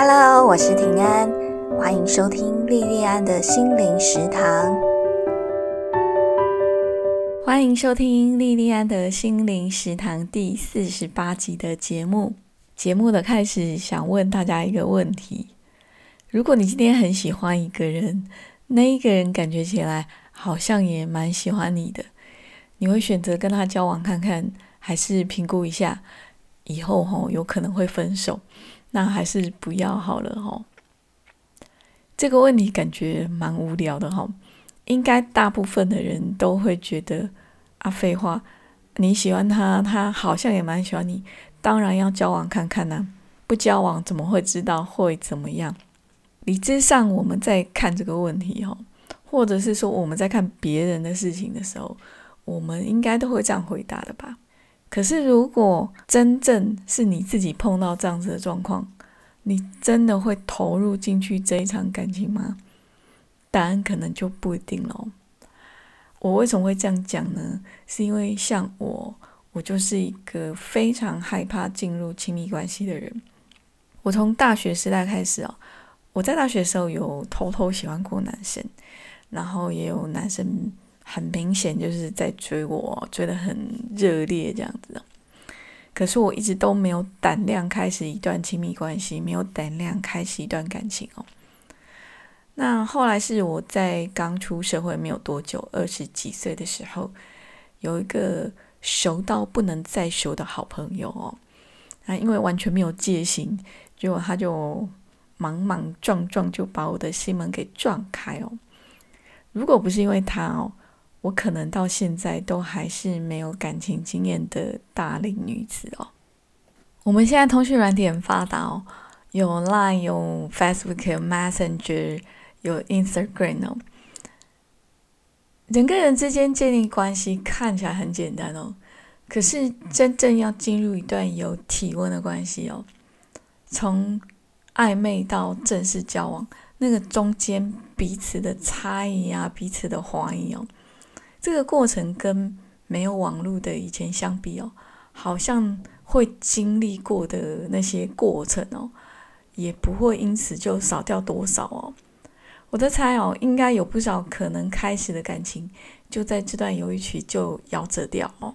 Hello，我是平安，欢迎收听莉莉安的心灵食堂。欢迎收听莉莉安的心灵食堂第四十八集的节目。节目的开始，想问大家一个问题：如果你今天很喜欢一个人，那一个人感觉起来好像也蛮喜欢你的，你会选择跟他交往看看，还是评估一下以后吼有可能会分手？那还是不要好了哈。这个问题感觉蛮无聊的哈，应该大部分的人都会觉得啊，废话，你喜欢他，他好像也蛮喜欢你，当然要交往看看呢。不交往怎么会知道会怎么样？理智上我们在看这个问题哈，或者是说我们在看别人的事情的时候，我们应该都会这样回答的吧。可是，如果真正是你自己碰到这样子的状况，你真的会投入进去这一场感情吗？答案可能就不一定喽。我为什么会这样讲呢？是因为像我，我就是一个非常害怕进入亲密关系的人。我从大学时代开始哦，我在大学时候有偷偷喜欢过男生，然后也有男生。很明显就是在追我，追得很热烈这样子。可是我一直都没有胆量开始一段亲密关系，没有胆量开始一段感情哦。那后来是我在刚出社会没有多久，二十几岁的时候，有一个熟到不能再熟的好朋友哦。那因为完全没有戒心，结果他就莽莽撞撞就把我的心门给撞开哦。如果不是因为他哦。我可能到现在都还是没有感情经验的大龄女子哦。我们现在通讯软体很发达哦，有 Line、有 Facebook、有 Messenger、有 Instagram 哦。人跟人之间建立关系看起来很简单哦，可是真正要进入一段有体温的关系哦，从暧昧到正式交往，那个中间彼此的差异啊，彼此的怀疑哦。这个过程跟没有网络的以前相比哦，好像会经历过的那些过程哦，也不会因此就少掉多少哦。我在猜哦，应该有不少可能开始的感情，就在这段犹豫期就夭折掉哦。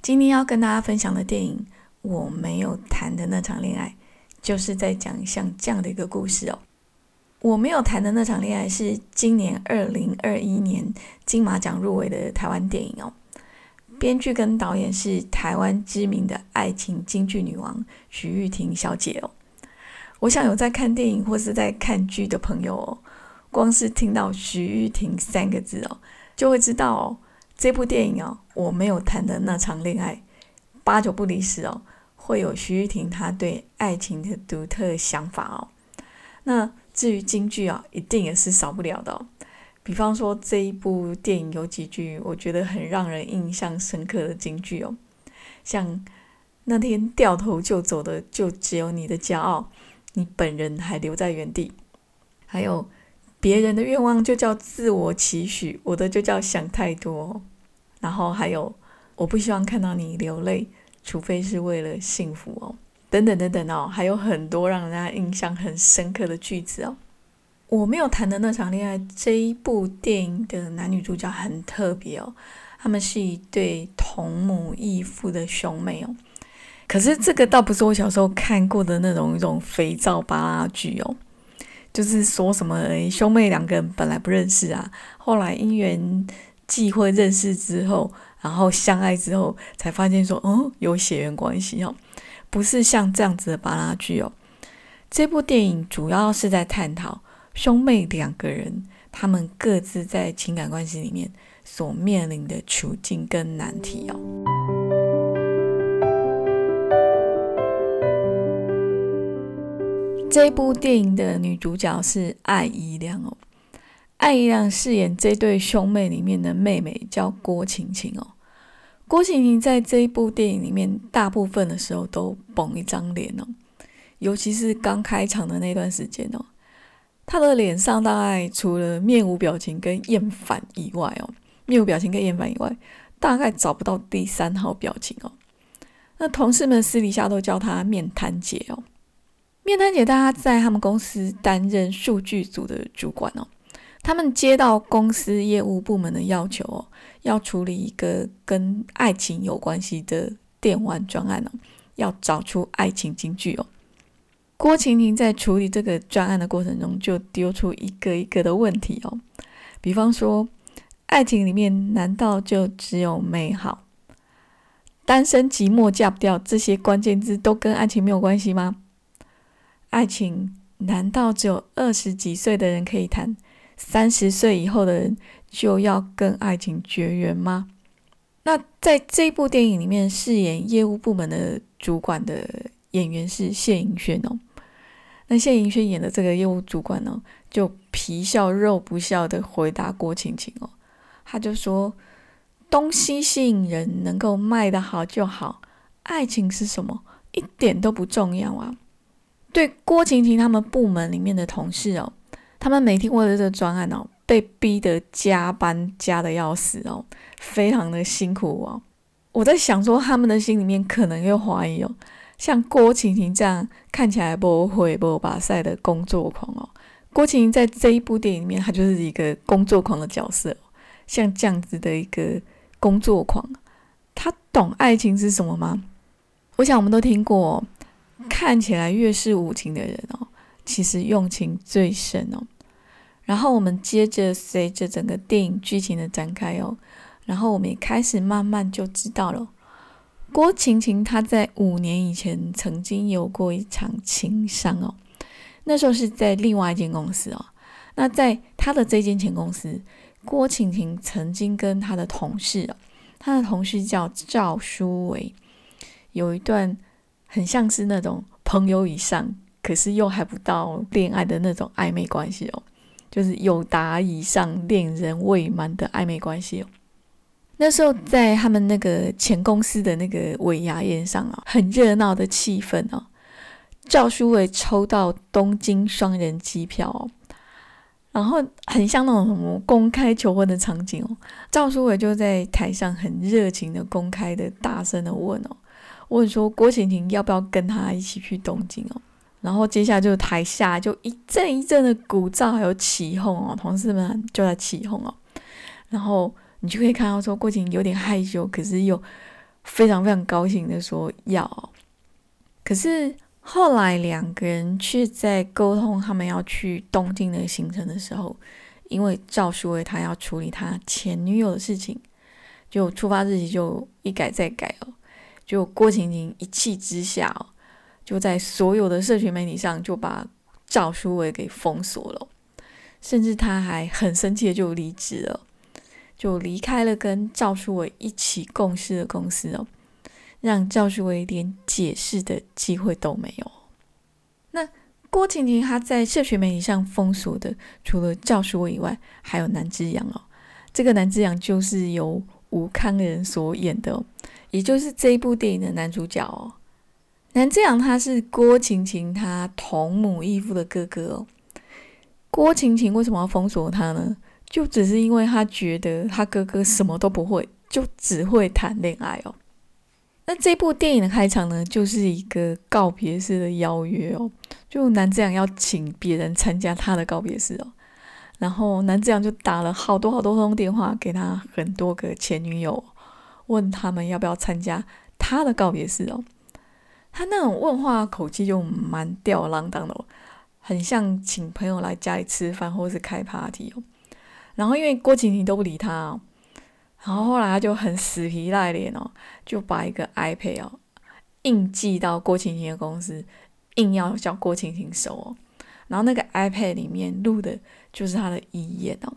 今天要跟大家分享的电影《我没有谈的那场恋爱》，就是在讲像这样的一个故事哦。我没有谈的那场恋爱是今年二零二一年金马奖入围的台湾电影哦，编剧跟导演是台湾知名的爱情京剧女王徐玉婷小姐哦。我想有在看电影或是在看剧的朋友哦，光是听到徐玉婷三个字哦，就会知道哦，这部电影哦，我没有谈的那场恋爱，八九不离十哦，会有徐玉婷她对爱情的独特想法哦，那。至于京剧啊，一定也是少不了的。比方说这一部电影有几句我觉得很让人印象深刻的京剧哦，像那天掉头就走的就只有你的骄傲，你本人还留在原地。还有别人的愿望就叫自我期许，我的就叫想太多。然后还有我不希望看到你流泪，除非是为了幸福哦。等等等等哦，还有很多让人家印象很深刻的句子哦。我没有谈的那场恋爱这一部电影的男女主角很特别哦，他们是一对同母异父的兄妹哦。可是这个倒不是我小时候看过的那种一种肥皂巴拉剧哦，就是说什么兄妹两个人本来不认识啊，后来因缘际会认识之后，然后相爱之后才发现说，哦，有血缘关系哦。不是像这样子的巴拉剧哦，这部电影主要是在探讨兄妹两个人他们各自在情感关系里面所面临的处境跟难题哦。这部电影的女主角是艾怡良哦，艾怡良饰演这对兄妹里面的妹妹叫郭晴晴哦。郭晴晴在这一部电影里面，大部分的时候都绷一张脸哦，尤其是刚开场的那段时间哦，他的脸上大概除了面无表情跟厌烦以外哦，面无表情跟厌烦以外，大概找不到第三号表情哦。那同事们私底下都叫她面瘫姐哦。面瘫姐大家在他们公司担任数据组的主管哦，他们接到公司业务部门的要求哦，要处理一个跟爱情有关系的电玩专案哦，要找出爱情金句哦。郭晴晴在处理这个专案的过程中，就丢出一个一个的问题哦，比方说，爱情里面难道就只有美好？单身寂寞嫁不掉这些关键字都跟爱情没有关系吗？爱情难道只有二十几岁的人可以谈？三十岁以后的人就要跟爱情绝缘吗？那在这部电影里面饰演业务部门的主管的演员是谢盈萱哦。那谢盈萱演的这个业务主管呢，就皮笑肉不笑的回答郭晴晴哦，他就说：“东西吸引人，能够卖得好就好，爱情是什么，一点都不重要啊。”对郭晴晴他们部门里面的同事哦，他们每天为了这个专案哦，被逼得加班加的要死哦，非常的辛苦哦。我在想说，他们的心里面可能又怀疑哦。像郭晴晴这样看起来不会不把赛的工作狂哦，郭晴晴在这一部电影里面，她就是一个工作狂的角色。像这样子的一个工作狂，他懂爱情是什么吗？我想我们都听过，看起来越是无情的人哦，其实用情最深哦。然后我们接着随着整个电影剧情的展开哦，然后我们也开始慢慢就知道了。郭晴晴她在五年以前曾经有过一场情伤哦，那时候是在另外一间公司哦。那在她的这间前公司，郭晴晴曾经跟她的同事哦，她的同事叫赵书伟，有一段很像是那种朋友以上，可是又还不到恋爱的那种暧昧关系哦，就是有达以上恋人未满的暧昧关系哦。那时候在他们那个前公司的那个尾牙宴上啊，很热闹的气氛哦。赵书伟抽到东京双人机票哦，然后很像那种什么公开求婚的场景哦。赵书伟就在台上很热情的、公开的、大声的问哦，问说郭晴婷要不要跟他一起去东京哦。然后接下来就台下就一阵一阵的鼓噪还有起哄哦，同事们就在起哄哦，然后。你就可以看到，说郭晴有点害羞，可是又非常非常高兴的说要。可是后来两个人却在沟通他们要去东京的行程的时候，因为赵书伟他要处理他前女友的事情，就出发日期就一改再改哦。就郭晴晴一气之下哦，就在所有的社群媒体上就把赵书伟给封锁了，甚至他还很生气的就离职了。就离开了跟赵书伟一起共事的公司哦，让赵书伟连解释的机会都没有。那郭婷婷她在社群媒体上封锁的，除了赵书伟以外，还有南之阳哦。这个南之阳就是由吴康仁所演的，也就是这一部电影的男主角哦。南之阳他是郭晴晴他同母异父的哥哥哦。郭晴晴为什么要封锁他呢？就只是因为他觉得他哥哥什么都不会，就只会谈恋爱哦。那这部电影的开场呢，就是一个告别式的邀约哦。就南志阳要请别人参加他的告别式哦，然后南志阳就打了好多好多通电话给他很多个前女友，问他们要不要参加他的告别式哦。他那种问话口气就蛮吊郎当的，很像请朋友来家里吃饭或是开 party 哦。然后因为郭晴晴都不理他，哦，然后后来他就很死皮赖脸哦，就把一个 iPad 哦硬寄到郭晴晴的公司，硬要叫郭晴晴收哦。然后那个 iPad 里面录的就是他的遗言哦。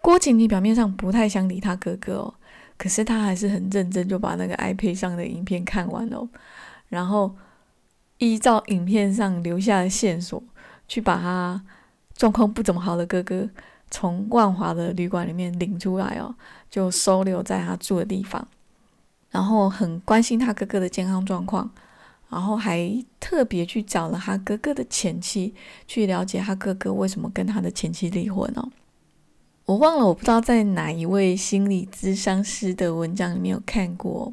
郭晴婷表面上不太想理他哥哥哦，可是他还是很认真，就把那个 iPad 上的影片看完了，然后依照影片上留下的线索，去把他状况不怎么好的哥哥。从万华的旅馆里面领出来哦，就收留在他住的地方，然后很关心他哥哥的健康状况，然后还特别去找了他哥哥的前妻，去了解他哥哥为什么跟他的前妻离婚哦。我忘了，我不知道在哪一位心理咨商师的文章里面有看过，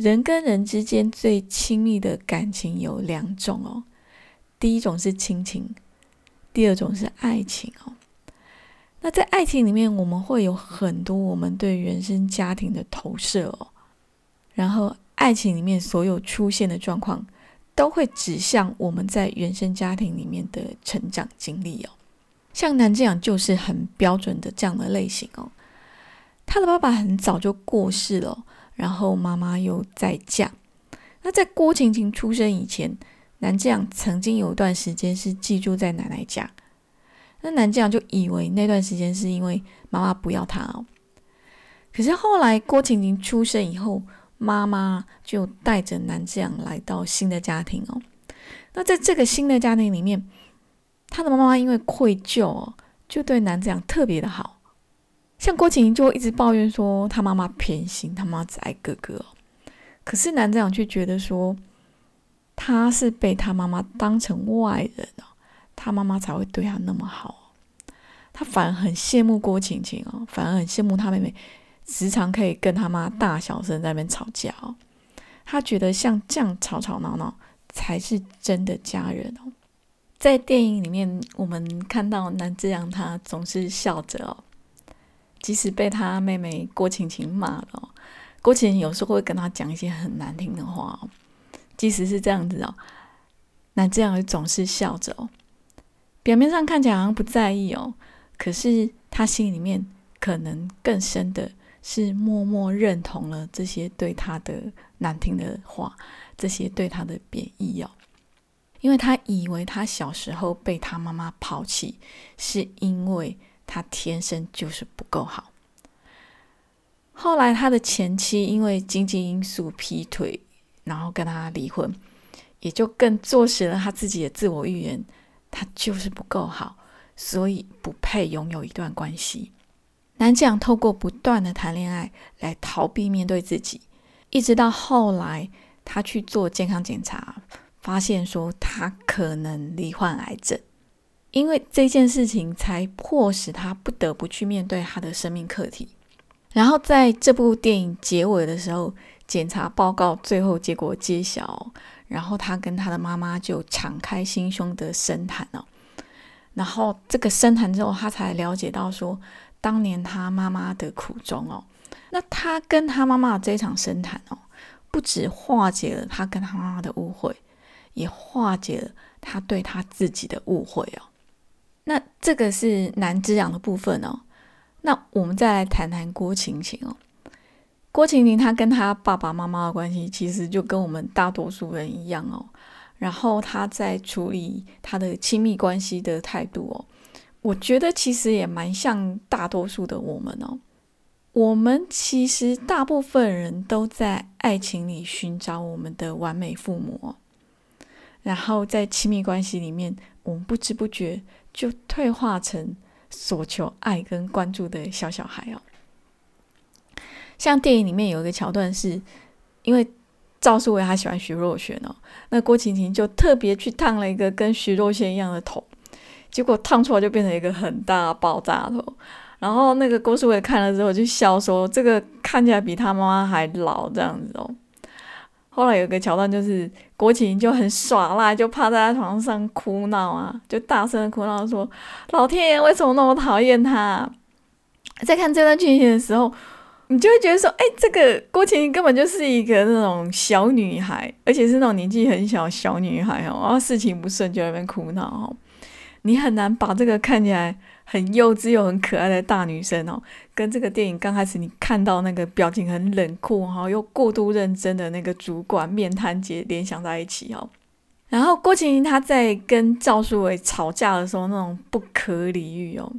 人跟人之间最亲密的感情有两种哦，第一种是亲情，第二种是爱情哦。那在爱情里面，我们会有很多我们对原生家庭的投射哦，然后爱情里面所有出现的状况，都会指向我们在原生家庭里面的成长经历哦。像南这样就是很标准的这样的类型哦。他的爸爸很早就过世了，然后妈妈又再嫁。那在郭晴晴出生以前，南这样曾经有一段时间是寄住在奶奶家。那南这样就以为那段时间是因为妈妈不要他哦。可是后来郭晴晴出生以后，妈妈就带着南这样来到新的家庭哦。那在这个新的家庭里面，他的妈妈因为愧疚哦，就对南这样特别的好。像郭晴晴就一直抱怨说他妈妈偏心，他妈只爱哥哥。可是南这样却觉得说他是被他妈妈当成外人哦。他妈妈才会对他那么好，他反而很羡慕郭晴晴哦，反而很羡慕他妹妹，时常可以跟他妈大小声在那边吵架哦。他觉得像这样吵吵闹闹才是真的家人哦。在电影里面，我们看到南志阳他总是笑着哦，即使被他妹妹郭晴晴骂了，郭晴晴有时候会跟他讲一些很难听的话。即使是这样子哦，南志阳总是笑着哦。表面上看起来好像不在意哦，可是他心里面可能更深的是默默认同了这些对他的难听的话，这些对他的贬义哦。因为他以为他小时候被他妈妈抛弃，是因为他天生就是不够好。后来他的前妻因为经济因素劈腿，然后跟他离婚，也就更坐实了他自己的自我预言。他就是不够好，所以不配拥有一段关系。南讲透过不断的谈恋爱来逃避面对自己，一直到后来他去做健康检查，发现说他可能罹患癌症，因为这件事情才迫使他不得不去面对他的生命课题。然后在这部电影结尾的时候，检查报告最后结果揭晓。然后他跟他的妈妈就敞开心胸的深谈哦，然后这个深谈之后，他才了解到说当年他妈妈的苦衷哦。那他跟他妈妈这场深谈哦，不止化解了他跟他妈妈的误会，也化解了他对他自己的误会哦。那这个是男之养的部分哦。那我们再来谈谈郭晴晴哦。郭晴晴她跟她爸爸妈妈的关系，其实就跟我们大多数人一样哦。然后她在处理她的亲密关系的态度哦，我觉得其实也蛮像大多数的我们哦。我们其实大部分人都在爱情里寻找我们的完美父母，哦然后在亲密关系里面，我们不知不觉就退化成所求爱跟关注的小小孩哦。像电影里面有一个桥段，是因为赵书伟他喜欢徐若瑄哦，那郭晴晴就特别去烫了一个跟徐若瑄一样的头，结果烫出来就变成一个很大爆炸头。然后那个郭书伟看了之后就笑说：“这个看起来比他妈妈还老这样子哦。”后来有个桥段就是郭麒麟就很耍赖，就趴在他床上哭闹啊，就大声的哭闹说：“老天爷为什么那么讨厌他？”在看这段剧情的时候。你就会觉得说，哎，这个郭麒麟根本就是一个那种小女孩，而且是那种年纪很小小女孩哦，然后事情不顺就在那边哭闹哦。你很难把这个看起来很幼稚又很可爱的大女生哦，跟这个电影刚开始你看到那个表情很冷酷哈又过度认真的那个主管面瘫姐联想在一起哦。然后郭麒麟他在跟赵书伟吵架的时候那种不可理喻哦。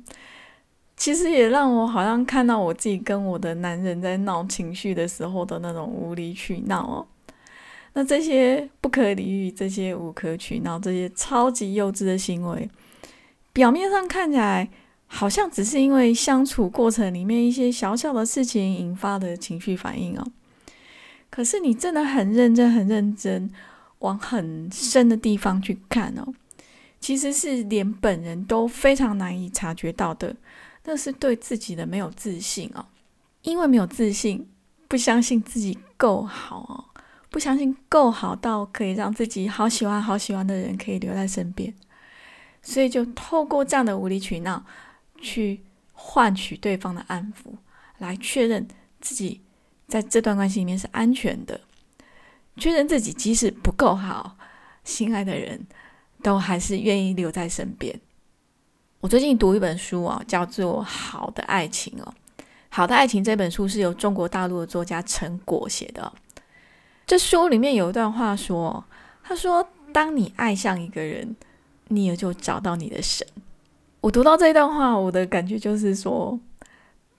其实也让我好像看到我自己跟我的男人在闹情绪的时候的那种无理取闹哦。那这些不可理喻、这些无可取闹、这些超级幼稚的行为，表面上看起来好像只是因为相处过程里面一些小小的事情引发的情绪反应哦。可是你真的很认真、很认真往很深的地方去看哦，其实是连本人都非常难以察觉到的。那是对自己的没有自信哦，因为没有自信，不相信自己够好哦，不相信够好到可以让自己好喜欢、好喜欢的人可以留在身边，所以就透过这样的无理取闹去换取对方的安抚，来确认自己在这段关系里面是安全的，确认自己即使不够好，心爱的人都还是愿意留在身边。我最近读一本书啊，叫做《好的爱情》哦，《好的爱情》这本书是由中国大陆的作家陈果写的。这书里面有一段话说：“他说，当你爱上一个人，你也就找到你的神。”我读到这一段话，我的感觉就是说，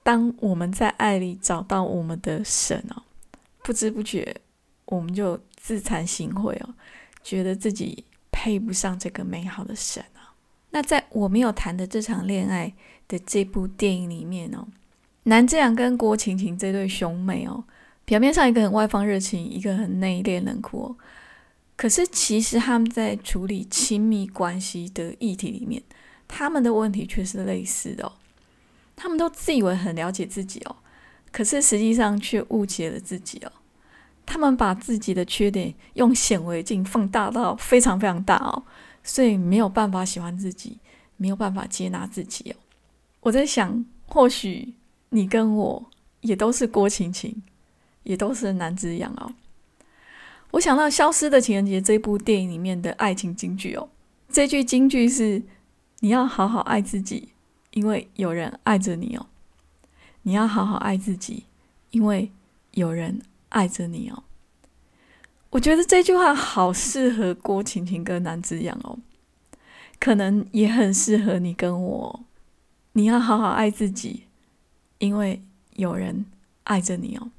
当我们在爱里找到我们的神哦，不知不觉我们就自惭形秽哦，觉得自己配不上这个美好的神啊。那在我没有谈的这场恋爱的这部电影里面哦，南志阳跟郭晴晴这对兄妹哦，表面上一个很外放热情，一个很内敛冷酷哦，可是其实他们在处理亲密关系的议题里面，他们的问题却是类似的。他们都自以为很了解自己哦，可是实际上却误解了自己哦。他们把自己的缺点用显微镜放大到非常非常大哦。所以没有办法喜欢自己，没有办法接纳自己哦。我在想，或许你跟我也都是郭晴晴，也都是男子样哦。我想到《消失的情人节》这部电影里面的爱情金句哦，这句金句是：你要好好爱自己，因为有人爱着你哦。你要好好爱自己，因为有人爱着你哦。我觉得这句话好适合郭晴晴跟南子阳哦，可能也很适合你跟我。你要好好爱自己，因为有人爱着你哦。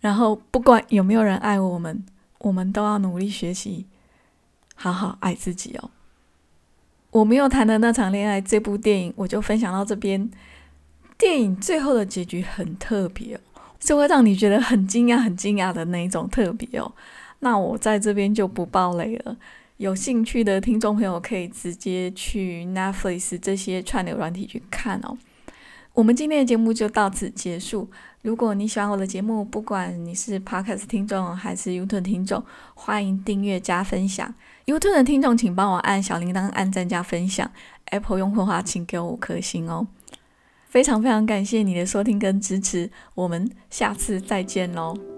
然后不管有没有人爱我们，我们都要努力学习，好好爱自己哦。我没有谈的那场恋爱这部电影，我就分享到这边。电影最后的结局很特别哦。是会让你觉得很惊讶、很惊讶的那一种特别哦。那我在这边就不爆雷了。有兴趣的听众朋友可以直接去 Netflix 这些串流软体去看哦。我们今天的节目就到此结束。如果你喜欢我的节目，不管你是 Podcast 听众还是 YouTube 听众，欢迎订阅加分享。YouTube 的听众请帮我按小铃铛、按赞加分享。Apple 用户的话，请给我五颗星哦。非常非常感谢你的收听跟支持，我们下次再见喽。